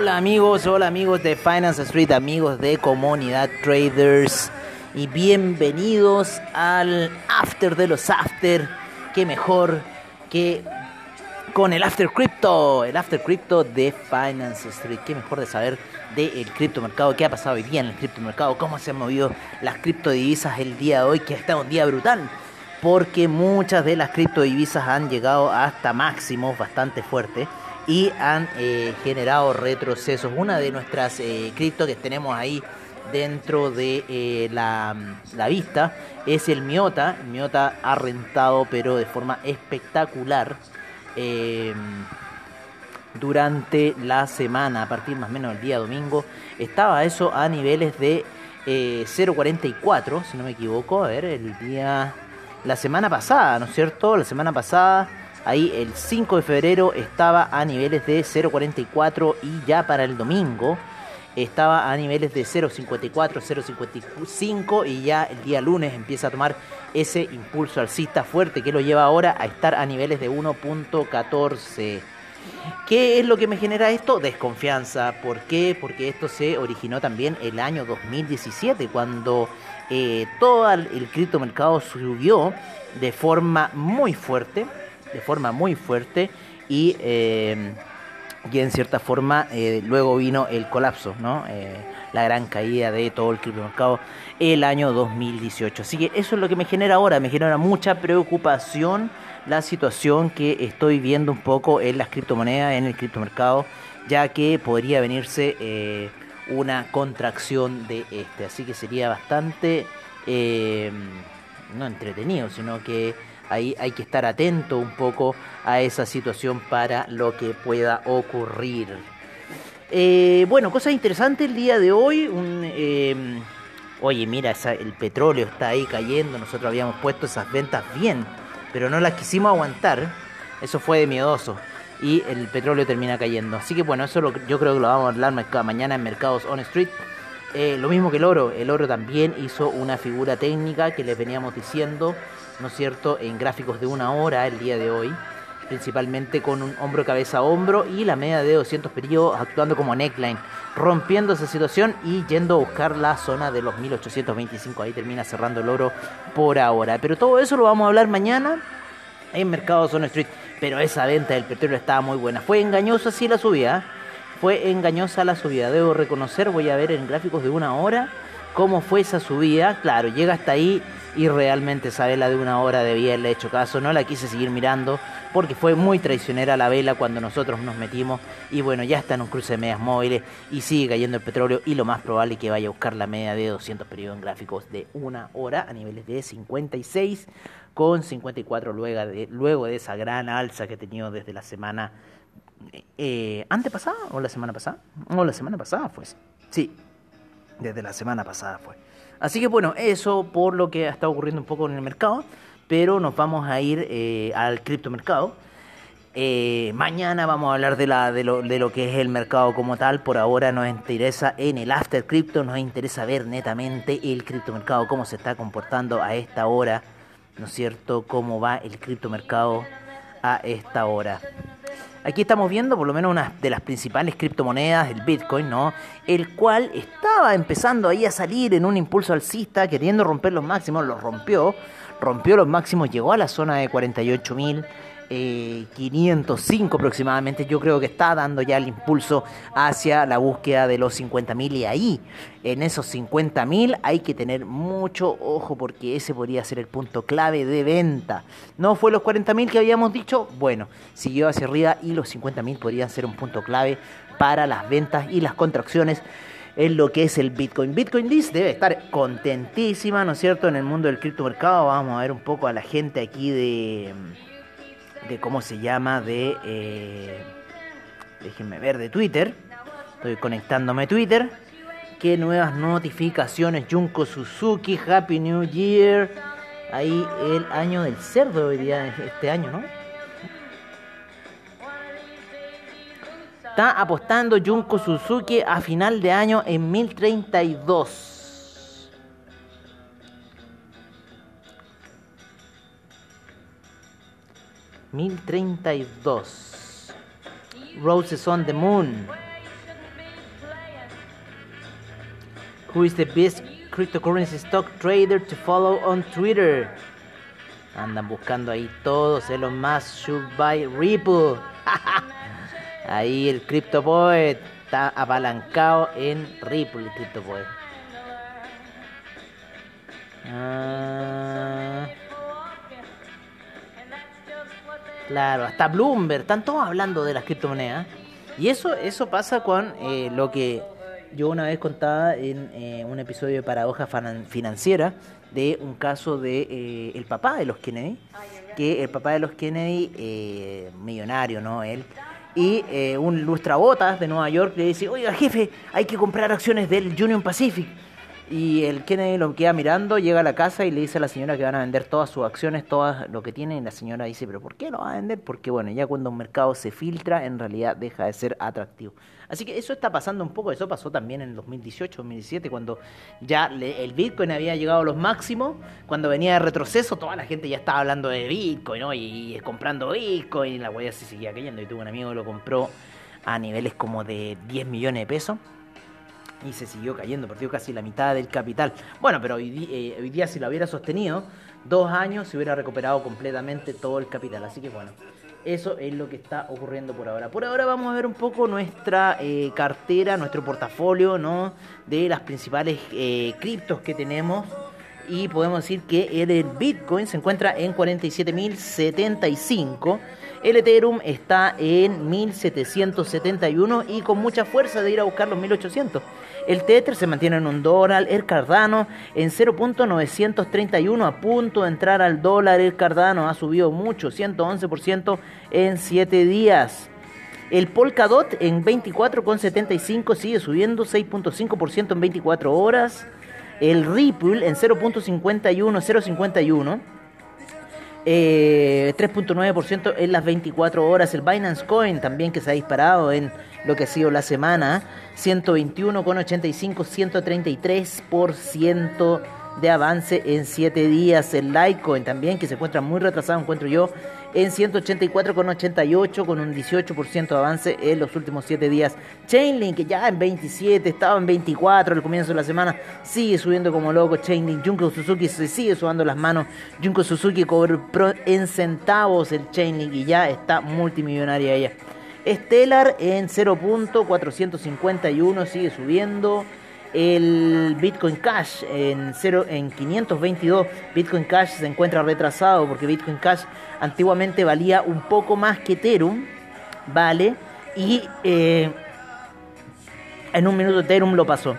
Hola amigos, hola amigos de Finance Street, amigos de Comunidad Traders y bienvenidos al After de los After. Qué mejor que con el After Crypto, el After Crypto de Finance Street. Qué mejor de saber del criptomercado, qué ha pasado hoy día en el criptomercado, cómo se han movido las criptodivisas el día de hoy, que ha estado un día brutal. Porque muchas de las criptodivisas han llegado hasta máximos bastante fuertes y han eh, generado retrocesos. Una de nuestras eh, cripto que tenemos ahí dentro de eh, la, la, vista es el Miota. El Miota ha rentado pero de forma espectacular durante la semana, a partir más o menos del día domingo. Estaba eso a niveles de 0.44, si no me equivoco. A ver, el día... La semana pasada, ¿no es cierto? La semana pasada Ahí el 5 de febrero estaba a niveles de 0.44 y ya para el domingo estaba a niveles de 0.54, 0.55 y ya el día lunes empieza a tomar ese impulso alcista fuerte que lo lleva ahora a estar a niveles de 1.14. ¿Qué es lo que me genera esto? Desconfianza. ¿Por qué? Porque esto se originó también el año 2017, cuando eh, todo el criptomercado subió de forma muy fuerte de forma muy fuerte y, eh, y en cierta forma eh, luego vino el colapso, ¿no? Eh, la gran caída de todo el criptomercado el año 2018. Así que eso es lo que me genera ahora, me genera mucha preocupación la situación que estoy viendo un poco en las criptomonedas, en el criptomercado, ya que podría venirse una contracción de este. Así que sería bastante, no entretenido, sino que Ahí hay que estar atento un poco a esa situación para lo que pueda ocurrir. Eh, bueno, cosa interesante el día de hoy. Eh, oye, mira, el petróleo está ahí cayendo. Nosotros habíamos puesto esas ventas bien, pero no las quisimos aguantar. Eso fue de miedoso. Y el petróleo termina cayendo. Así que bueno, eso yo creo que lo vamos a hablar mañana en Mercados On Street. Eh, lo mismo que el oro. El oro también hizo una figura técnica que les veníamos diciendo ¿no es cierto?, en gráficos de una hora el día de hoy, principalmente con un hombro cabeza hombro y la media de 200 periodos actuando como neckline, rompiendo esa situación y yendo a buscar la zona de los 1825, ahí termina cerrando el oro por ahora. Pero todo eso lo vamos a hablar mañana en Mercado Zone Street, pero esa venta del petróleo estaba muy buena. Fue engañosa sí la subida, fue engañosa la subida, debo reconocer, voy a ver en gráficos de una hora cómo fue esa subida, claro, llega hasta ahí y realmente esa vela de una hora de haberle hecho caso, no la quise seguir mirando porque fue muy traicionera la vela cuando nosotros nos metimos. Y bueno, ya está en un cruce de medias móviles y sigue cayendo el petróleo. Y lo más probable es que vaya a buscar la media de 200 periodos en gráficos de una hora a niveles de 56 con 54 luego de, luego de esa gran alza que ha tenido desde la semana eh, antepasada o la semana pasada. O la semana pasada fue sí. Desde la semana pasada fue Así que bueno, eso por lo que está ocurriendo un poco en el mercado, pero nos vamos a ir eh, al criptomercado. Eh, mañana vamos a hablar de, la, de, lo, de lo que es el mercado como tal. Por ahora nos interesa en el After Crypto, nos interesa ver netamente el criptomercado, cómo se está comportando a esta hora, ¿no es cierto? Cómo va el criptomercado a esta hora. Aquí estamos viendo por lo menos una de las principales criptomonedas, el Bitcoin, ¿no? El cual estaba empezando ahí a salir en un impulso alcista, queriendo romper los máximos, los rompió, rompió los máximos, llegó a la zona de 48 mil 505 eh, aproximadamente, yo creo que está dando ya el impulso hacia la búsqueda de los 50.000 y ahí, en esos 50.000 hay que tener mucho ojo porque ese podría ser el punto clave de venta. No fue los 40.000 que habíamos dicho, bueno, siguió hacia arriba y los 50.000 podrían ser un punto clave para las ventas y las contracciones en lo que es el Bitcoin. Bitcoin List debe estar contentísima, ¿no es cierto?, en el mundo del criptomercado. Vamos a ver un poco a la gente aquí de de cómo se llama, de, eh, déjenme ver, de Twitter. Estoy conectándome a Twitter. ¿Qué nuevas notificaciones? Junko Suzuki, Happy New Year. Ahí el año del cerdo hoy día, este año, ¿no? Está apostando Junko Suzuki a final de año en 1032. 1032. Roses on the Moon. Who is the best cryptocurrency stock trader to follow on Twitter? Andan buscando ahí todos. Elon Musk should buy Ripple. ahí el CryptoPoet está apalancado en Ripple, el CryptoPoet. Ah. Claro, hasta Bloomberg, están todos hablando de las criptomonedas. Y eso, eso pasa con eh, lo que yo una vez contaba en eh, un episodio de Paradoja Financiera de un caso de eh, el papá de los Kennedy, que el papá de los Kennedy, eh, millonario, ¿no? Él, y un lustrabotas de Nueva York le dice, oiga jefe, hay que comprar acciones del Union Pacific. Y el Kennedy lo queda mirando, llega a la casa y le dice a la señora que van a vender todas sus acciones, todo lo que tiene. Y la señora dice, pero ¿por qué lo va a vender? Porque bueno, ya cuando un mercado se filtra, en realidad deja de ser atractivo. Así que eso está pasando un poco, eso pasó también en 2018, 2017, cuando ya el Bitcoin había llegado a los máximos, cuando venía de retroceso, toda la gente ya estaba hablando de Bitcoin, ¿no? Y, comprando Bitcoin, y la huella se seguía cayendo. Y tuve un amigo que lo compró a niveles como de 10 millones de pesos y se siguió cayendo, perdió casi la mitad del capital. Bueno, pero hoy, eh, hoy, día si lo hubiera sostenido, dos años se hubiera recuperado completamente todo el capital. Así que bueno, eso es lo que está ocurriendo por ahora. Por ahora vamos a ver un poco nuestra eh, cartera, nuestro portafolio, ¿no? De las principales eh, criptos que tenemos. Y podemos decir que el Bitcoin se encuentra en 47.075 el Ethereum está en 1771 y con mucha fuerza de ir a buscar los 1800. El Tether se mantiene en un dólar, el Cardano en 0.931 a punto de entrar al dólar. El Cardano ha subido mucho, 111% en 7 días. El Polkadot en 24,75 sigue subiendo 6.5% en 24 horas. El Ripple en 0.51, 0.51 eh, 3.9% en las 24 horas. El Binance Coin también que se ha disparado en lo que ha sido la semana. 121,85, 133% de avance en 7 días. El Litecoin también que se encuentra muy retrasado, encuentro yo, en 184,88 con un 18% de avance en los últimos 7 días. Chainlink que ya en 27, estaba en 24 al comienzo de la semana, sigue subiendo como loco. Chainlink, Junko Suzuki se sigue subando las manos. Junko Suzuki cobró en centavos el Chainlink y ya está multimillonaria ella. Stellar en 0.451 sigue subiendo el Bitcoin Cash en, 0, en 522. Bitcoin Cash se encuentra retrasado porque Bitcoin Cash antiguamente valía un poco más que Ethereum, ¿vale? Y eh, en un minuto Ethereum lo pasó.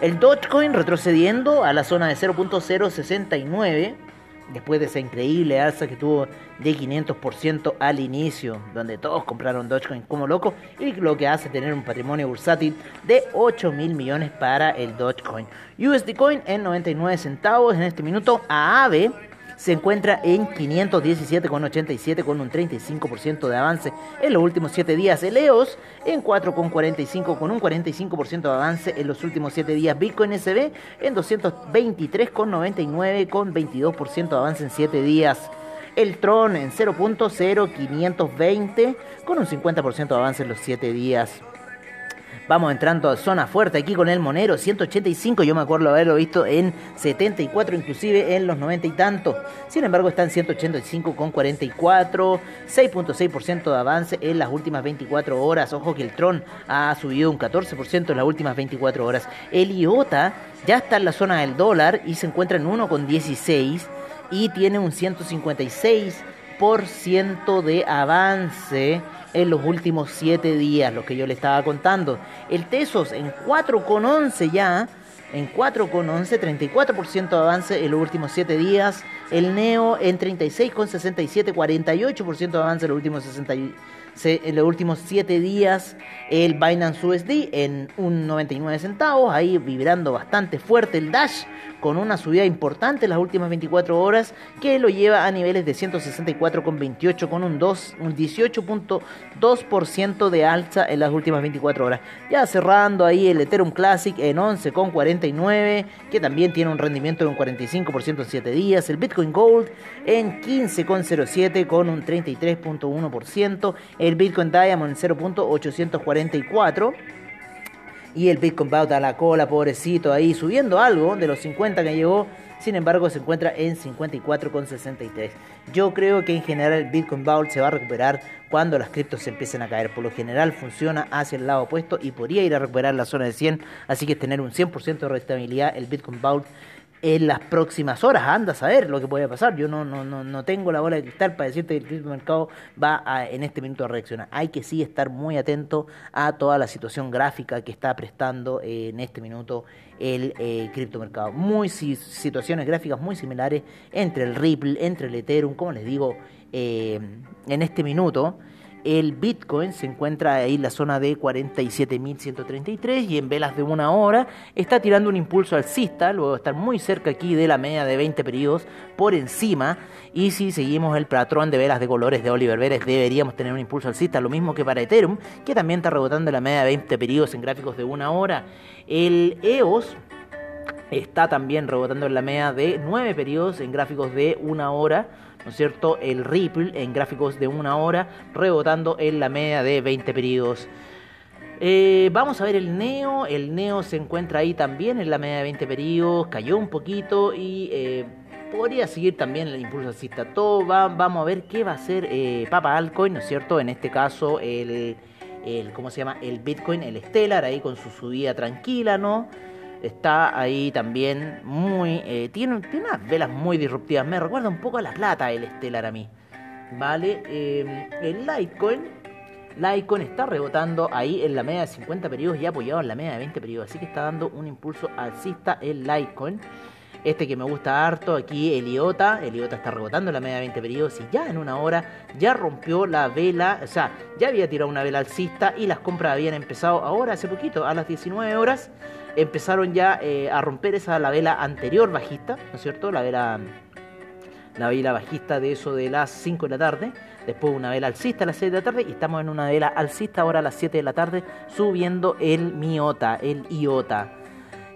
El Dogecoin retrocediendo a la zona de 0.069 después de esa increíble alza que tuvo de 500% al inicio, donde todos compraron Dogecoin como loco, y lo que hace tener un patrimonio bursátil de 8 mil millones para el Dogecoin. USD Coin en 99 centavos en este minuto. AAVE se encuentra en 517,87 con un 35% de avance en los últimos 7 días. El EOS en 4,45 con un 45% de avance en los últimos 7 días. Bitcoin SB en 223,99 con 22% de avance en 7 días. El Tron en 0.0520 con un 50% de avance en los 7 días. Vamos entrando a zona fuerte aquí con el Monero, 185, yo me acuerdo haberlo visto en 74, inclusive en los 90 y tantos. Sin embargo, está en 185 con 44, 6.6% de avance en las últimas 24 horas. Ojo que el Tron ha subido un 14% en las últimas 24 horas. El IOTA ya está en la zona del dólar y se encuentra en 1,16 y tiene un 156% de avance en los últimos 7 días, lo que yo le estaba contando. El Tesos en 4,11 ya, en 4,11, 34% de avance en los últimos 7 días. El Neo en 36,67, 48% de avance en los últimos 60 en los últimos 7 días el Binance USD en un 99 centavos, ahí vibrando bastante fuerte el Dash con una subida importante en las últimas 24 horas que lo lleva a niveles de 164,28 con un, 2, un 18.2% de alza en las últimas 24 horas. Ya cerrando ahí el Ethereum Classic en 11,49 que también tiene un rendimiento de un 45% en 7 días. El Bitcoin Gold en 15,07 con un 33.1% el Bitcoin Diamond en 0.844 y el Bitcoin va a la cola, pobrecito, ahí subiendo algo de los 50 que llegó sin embargo, se encuentra en 54,63. Yo creo que en general el Bitcoin Vault se va a recuperar cuando las criptos se empiecen a caer. Por lo general funciona hacia el lado opuesto y podría ir a recuperar la zona de 100. Así que tener un 100% de rentabilidad el Bitcoin Vault en las próximas horas. Anda a saber lo que puede pasar. Yo no, no, no, no tengo la bola de cristal para decirte que el mercado va a, en este minuto a reaccionar. Hay que sí estar muy atento a toda la situación gráfica que está prestando en este minuto el eh, criptomercado. Muy situaciones gráficas muy similares entre el Ripple, entre el Ethereum, como les digo, eh, en este minuto. El Bitcoin se encuentra ahí en la zona de 47.133 y en velas de una hora está tirando un impulso alcista, luego de estar muy cerca aquí de la media de 20 periodos por encima. Y si seguimos el patrón de velas de colores de Oliver Vélez, deberíamos tener un impulso alcista, lo mismo que para Ethereum, que también está rebotando la media de 20 periodos en gráficos de una hora. El EOS está también rebotando en la media de 9 periodos en gráficos de una hora ¿no es cierto? El Ripple en gráficos de una hora, rebotando en la media de 20 periodos. Eh, vamos a ver el Neo. El Neo se encuentra ahí también en la media de 20 periodos, cayó un poquito y eh, podría seguir también el impulso alcista. Todo va, vamos a ver qué va a hacer eh, Papa Alcoin, ¿no es cierto? En este caso, el, el, ¿cómo se llama? El Bitcoin, el Stellar, ahí con su subida tranquila, ¿no? Está ahí también muy... Eh, tiene, tiene, unas velas muy disruptivas. Me recuerda un poco a la plata el Stellar a mí. ¿Vale? Eh, el Litecoin. Litecoin está rebotando ahí en la media de 50 periodos y apoyado en la media de 20 periodos. Así que está dando un impulso alcista el Litecoin. Este que me gusta harto aquí, el IOTA. El IOTA está rebotando en la media de 20 periodos y ya en una hora ya rompió la vela. O sea, ya había tirado una vela alcista y las compras habían empezado ahora, hace poquito, a las 19 horas empezaron ya eh, a romper esa la vela anterior bajista, ¿no es cierto? La vela, la vela bajista de eso de las 5 de la tarde, después una vela alcista a las 6 de la tarde y estamos en una vela alcista ahora a las 7 de la tarde subiendo el miota, el iota.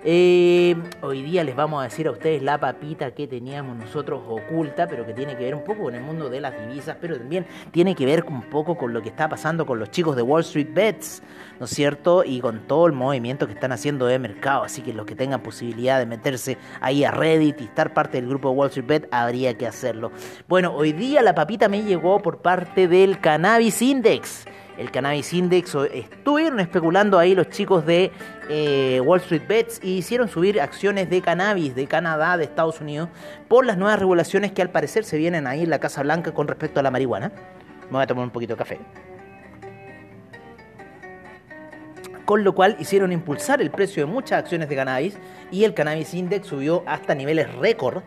Eh, hoy día les vamos a decir a ustedes la papita que teníamos nosotros oculta, pero que tiene que ver un poco con el mundo de las divisas, pero también tiene que ver un poco con lo que está pasando con los chicos de Wall Street Bets, ¿no es cierto? Y con todo el movimiento que están haciendo de mercado. Así que los que tengan posibilidad de meterse ahí a Reddit y estar parte del grupo de Wall Street Bet, habría que hacerlo. Bueno, hoy día la papita me llegó por parte del Cannabis Index el Cannabis Index. Estuvieron especulando ahí los chicos de eh, Wall Street Bets y hicieron subir acciones de cannabis de Canadá, de Estados Unidos, por las nuevas regulaciones que al parecer se vienen ahí en la Casa Blanca con respecto a la marihuana. Me voy a tomar un poquito de café. con lo cual hicieron impulsar el precio de muchas acciones de cannabis y el cannabis index subió hasta niveles récord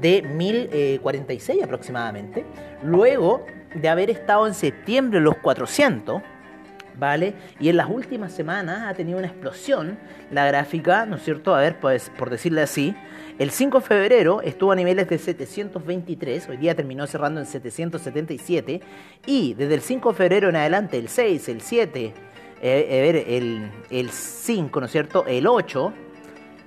de 1046 aproximadamente, luego de haber estado en septiembre los 400, ¿vale? Y en las últimas semanas ha tenido una explosión la gráfica, ¿no es cierto? A ver, pues por decirle así, el 5 de febrero estuvo a niveles de 723, hoy día terminó cerrando en 777 y desde el 5 de febrero en adelante, el 6, el 7, eh, el, el 5, ¿no es cierto? El 8,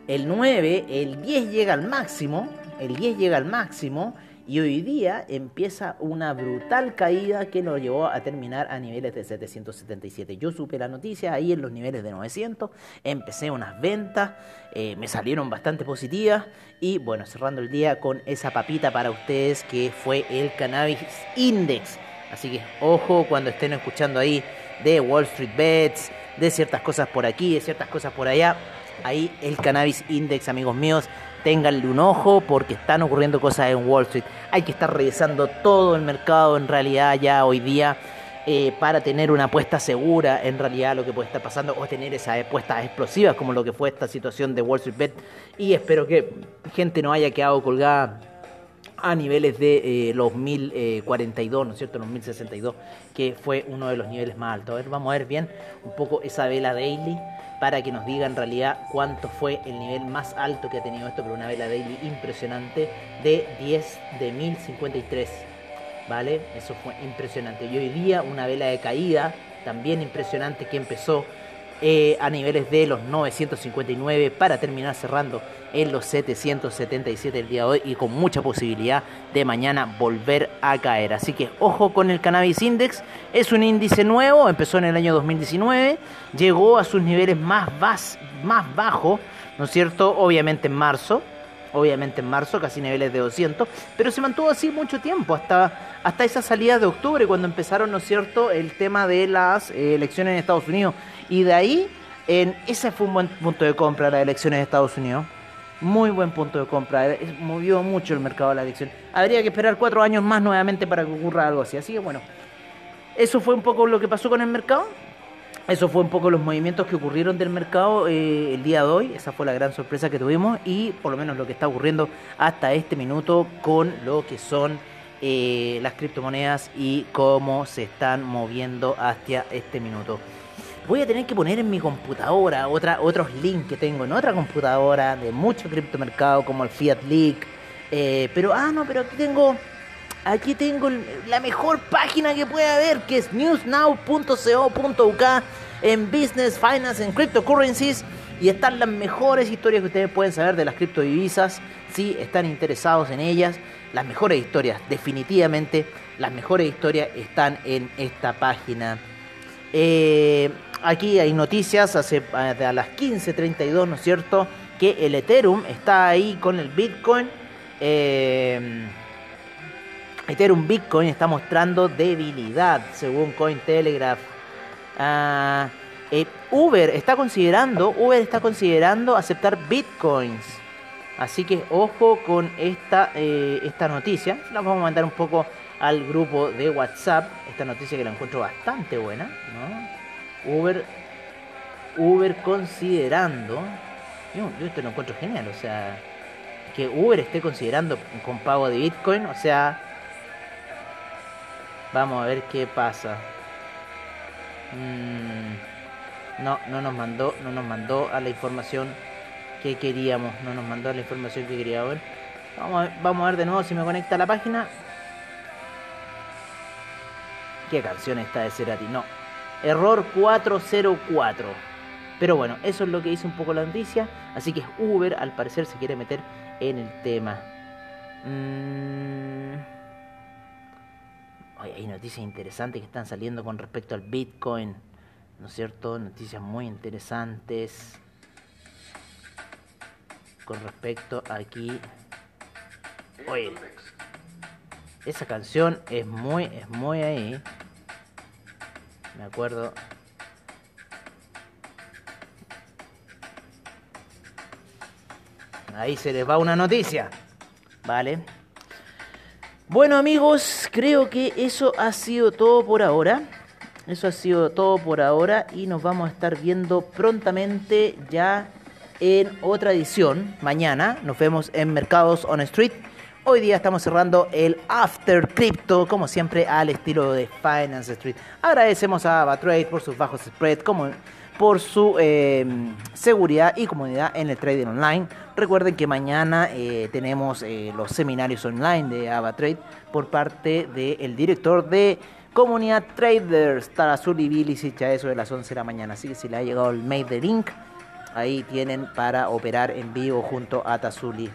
el 9, el 10 llega al máximo, el 10 llega al máximo y hoy día empieza una brutal caída que nos llevó a terminar a niveles de 777. Yo supe la noticia ahí en los niveles de 900, empecé unas ventas, eh, me salieron bastante positivas y bueno, cerrando el día con esa papita para ustedes que fue el Cannabis Index. Así que ojo cuando estén escuchando ahí de Wall Street Bets, de ciertas cosas por aquí, de ciertas cosas por allá. Ahí el Cannabis Index, amigos míos, ténganle un ojo porque están ocurriendo cosas en Wall Street. Hay que estar revisando todo el mercado en realidad ya hoy día eh, para tener una apuesta segura en realidad lo que puede estar pasando o tener esas apuestas explosivas como lo que fue esta situación de Wall Street Bet. Y espero que gente no haya quedado colgada a niveles de eh, los 1042, ¿no es cierto? Los 1062, que fue uno de los niveles más altos. A ver, vamos a ver bien un poco esa vela daily para que nos diga en realidad cuánto fue el nivel más alto que ha tenido esto, pero una vela daily impresionante de 10 de 1053. ¿Vale? Eso fue impresionante. Y hoy día una vela de caída también impresionante que empezó eh, a niveles de los 959 para terminar cerrando en los 777 el día de hoy y con mucha posibilidad de mañana volver a caer. Así que ojo con el Cannabis Index, es un índice nuevo, empezó en el año 2019, llegó a sus niveles más, más bajos, ¿no es cierto? Obviamente en marzo, obviamente en marzo, casi niveles de 200, pero se mantuvo así mucho tiempo, hasta, hasta esa salida de octubre, cuando empezaron, ¿no es cierto?, el tema de las eh, elecciones en Estados Unidos. Y de ahí, en, ese fue un buen punto de compra, las elecciones de Estados Unidos. Muy buen punto de compra, movió mucho el mercado de la elección. Habría que esperar cuatro años más nuevamente para que ocurra algo así. Así que bueno, eso fue un poco lo que pasó con el mercado. Eso fue un poco los movimientos que ocurrieron del mercado eh, el día de hoy. Esa fue la gran sorpresa que tuvimos y por lo menos lo que está ocurriendo hasta este minuto con lo que son eh, las criptomonedas y cómo se están moviendo hasta este minuto. Voy a tener que poner en mi computadora otra, otros links que tengo en otra computadora de mucho criptomercado como el Fiat Leak. Eh, pero, ah, no, pero aquí tengo aquí tengo la mejor página que puede haber, que es newsnow.co.uk en Business, Finance, en Cryptocurrencies. Y están las mejores historias que ustedes pueden saber de las criptodivisas, si están interesados en ellas. Las mejores historias, definitivamente, las mejores historias están en esta página. Eh, aquí hay noticias hace, a las 15.32, ¿no es cierto? Que el Ethereum está ahí con el Bitcoin. Eh, Ethereum Bitcoin está mostrando debilidad, según Cointelegraph. Eh, Uber está considerando, Uber está considerando aceptar bitcoins. Así que ojo con esta, eh, esta noticia. La vamos a mandar un poco al grupo de WhatsApp. Esta noticia que la encuentro bastante buena. Uber, Uber considerando. Yo esto lo encuentro genial. O sea, que Uber esté considerando con pago de Bitcoin. O sea, Vamos a ver qué pasa. Mm, no, no nos mandó, no nos mandó a la información que queríamos. No nos mandó a la información que queríamos ver. Vamos a ver, vamos a ver de nuevo si me conecta a la página. ¿Qué canción está de Cerati? No. Error 404. Pero bueno, eso es lo que dice un poco la noticia. Así que Uber al parecer se quiere meter en el tema. Mmm hay noticias interesantes que están saliendo con respecto al Bitcoin, ¿no es cierto? Noticias muy interesantes con respecto aquí. Oye, esa canción es muy, es muy ahí. Me acuerdo. Ahí se les va una noticia. ¿Vale? Bueno amigos, creo que eso ha sido todo por ahora. Eso ha sido todo por ahora y nos vamos a estar viendo prontamente ya en otra edición. Mañana nos vemos en Mercados on Street. Hoy día estamos cerrando el After Crypto, como siempre, al estilo de Finance Street. Agradecemos a Avatrade por sus bajos spreads, como por su eh, seguridad y comodidad en el trading online. Recuerden que mañana eh, tenemos eh, los seminarios online de AvaTrade por parte del director de Comunidad Traders, Tarazuli Bilicic, a eso de las 11 de la mañana. Así que si le ha llegado el mail de link, ahí tienen para operar en vivo junto a Tazuli.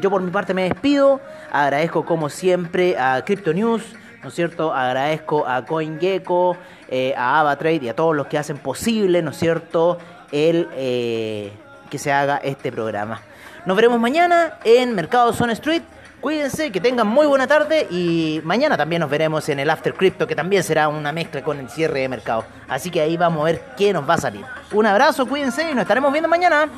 yo por mi parte me despido, agradezco como siempre a Crypto News, ¿no es cierto? Agradezco a CoinGecko, eh, a AvaTrade y a todos los que hacen posible, ¿no es cierto?, el eh, que se haga este programa. Nos veremos mañana en Mercado Zone Street. Cuídense, que tengan muy buena tarde y mañana también nos veremos en el After Crypto, que también será una mezcla con el cierre de mercado. Así que ahí vamos a ver qué nos va a salir. Un abrazo, cuídense y nos estaremos viendo mañana.